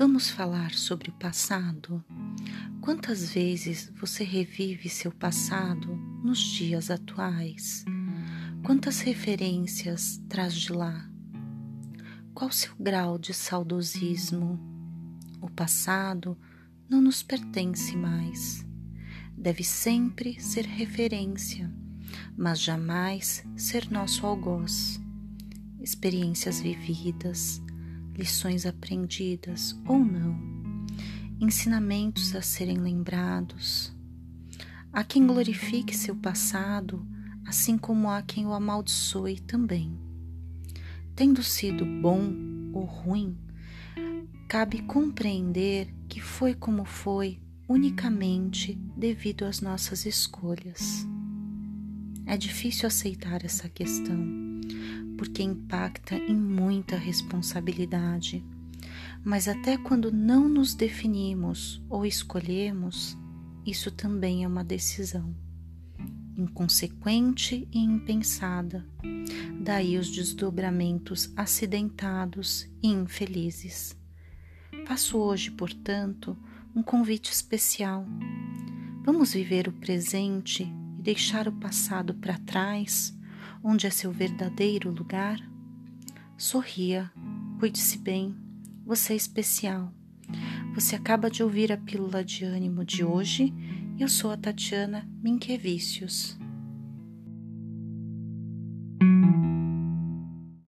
Vamos falar sobre o passado? Quantas vezes você revive seu passado nos dias atuais? Quantas referências traz de lá? Qual seu grau de saudosismo? O passado não nos pertence mais. Deve sempre ser referência, mas jamais ser nosso algoz. Experiências vividas, lições aprendidas ou não, ensinamentos a serem lembrados. Há quem glorifique seu passado, assim como há quem o amaldiçoe também. Tendo sido bom ou ruim, cabe compreender que foi como foi unicamente devido às nossas escolhas. É difícil aceitar essa questão porque impacta em muita responsabilidade. Mas até quando não nos definimos ou escolhemos, isso também é uma decisão. Inconsequente e impensada, daí os desdobramentos acidentados e infelizes. Faço hoje, portanto, um convite especial. Vamos viver o presente e deixar o passado para trás onde é seu verdadeiro lugar? Sorria, cuide-se bem, você é especial. Você acaba de ouvir a pílula de ânimo de hoje. Eu sou a Tatiana Minquevicius.